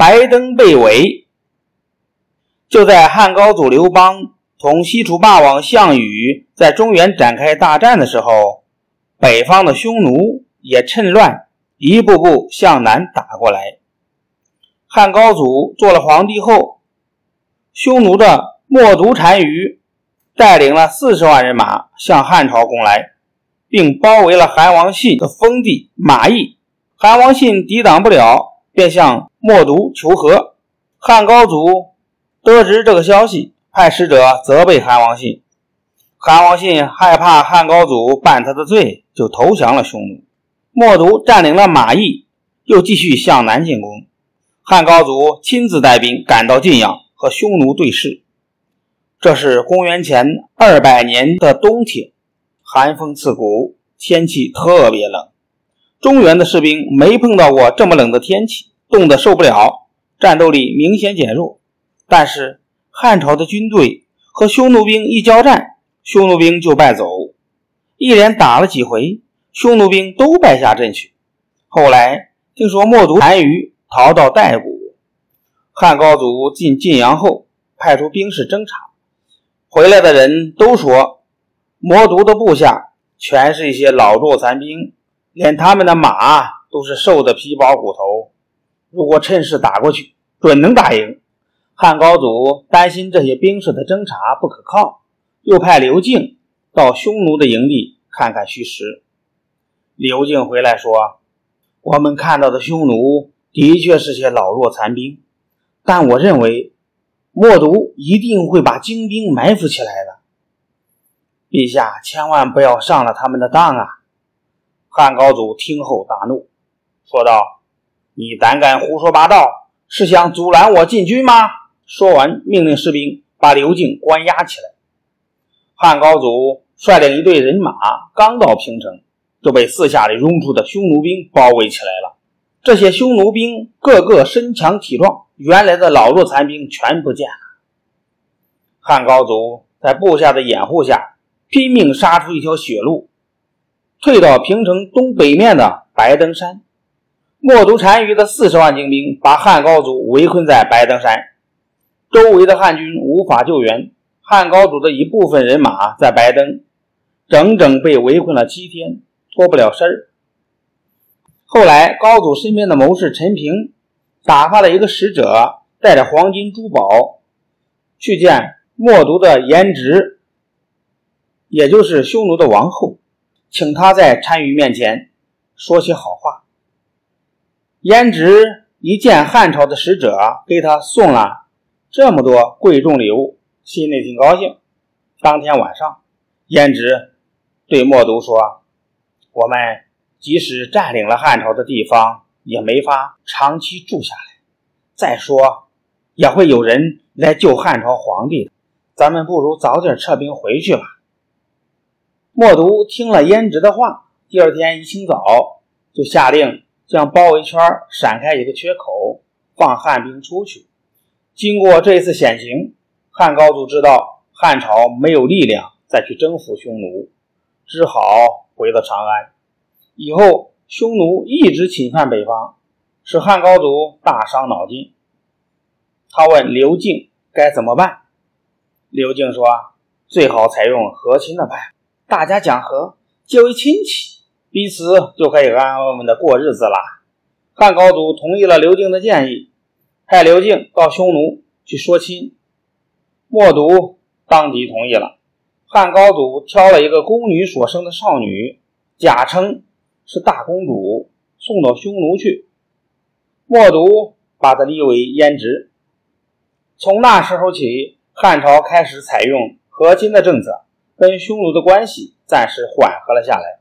白登被围。就在汉高祖刘邦同西楚霸王项羽在中原展开大战的时候，北方的匈奴也趁乱一步步向南打过来。汉高祖做了皇帝后，匈奴的冒毒单于带领了四十万人马向汉朝攻来，并包围了韩王信的封地马邑。韩王信抵挡不了，便向冒毒求和。汉高祖得知这个消息，派使者责备韩王信。韩王信害怕汉高祖办他的罪，就投降了匈奴。冒毒占领了马邑，又继续向南进攻。汉高祖亲自带兵赶到晋阳，和匈奴对视。这是公元前二百年的冬天，寒风刺骨，天气特别冷。中原的士兵没碰到过这么冷的天气，冻得受不了，战斗力明显减弱。但是汉朝的军队和匈奴兵一交战，匈奴兵就败走，一连打了几回，匈奴兵都败下阵去。后来听说冒毒单于。逃到代谷，汉高祖进晋阳后，派出兵士侦查，回来的人都说，魔族的部下全是一些老弱残兵，连他们的马都是瘦的皮包骨头。如果趁势打过去，准能打赢。汉高祖担心这些兵士的侦查不可靠，又派刘敬到匈奴的营地看看虚实。刘敬回来说：“我们看到的匈奴。”的确是些老弱残兵，但我认为默毒一定会把精兵埋伏起来的。陛下千万不要上了他们的当啊！汉高祖听后大怒，说道：“你胆敢胡说八道，是想阻拦我进军吗？”说完，命令士兵把刘敬关押起来。汉高祖率领一队人马刚到平城，就被四下里涌出的匈奴兵包围起来了。这些匈奴兵个个身强体壮，原来的老弱残兵全不见了。汉高祖在部下的掩护下，拼命杀出一条血路，退到平城东北面的白登山。冒毒单于的四十万精兵把汉高祖围困在白登山，周围的汉军无法救援。汉高祖的一部分人马在白登，整整被围困了七天，脱不了身儿。后来，高祖身边的谋士陈平打发了一个使者，带着黄金珠宝去见冒毒的颜值，也就是匈奴的王后，请他在单于面前说些好话。颜值一见汉朝的使者给他送了这么多贵重礼物，心里挺高兴。当天晚上，颜值对冒毒说：“我们。”即使占领了汉朝的地方，也没法长期住下来。再说，也会有人来救汉朝皇帝。咱们不如早点撤兵回去吧。默读听了胭脂的话，第二天一清早就下令将包围圈闪开一个缺口，放汉兵出去。经过这次险情，汉高祖知道汉朝没有力量再去征服匈奴，只好回到长安。以后匈奴一直侵犯北方，使汉高祖大伤脑筋。他问刘敬该怎么办。刘敬说：“最好采用和亲的办法，大家讲和，结为亲戚，彼此就可以安安稳稳的过日子了。”汉高祖同意了刘敬的建议，派刘敬到匈奴去说亲。默读当即同意了。汉高祖挑了一个宫女所生的少女，假称。是大公主送到匈奴去，默读把她立为胭脂。从那时候起，汉朝开始采用和亲的政策，跟匈奴的关系暂时缓和了下来。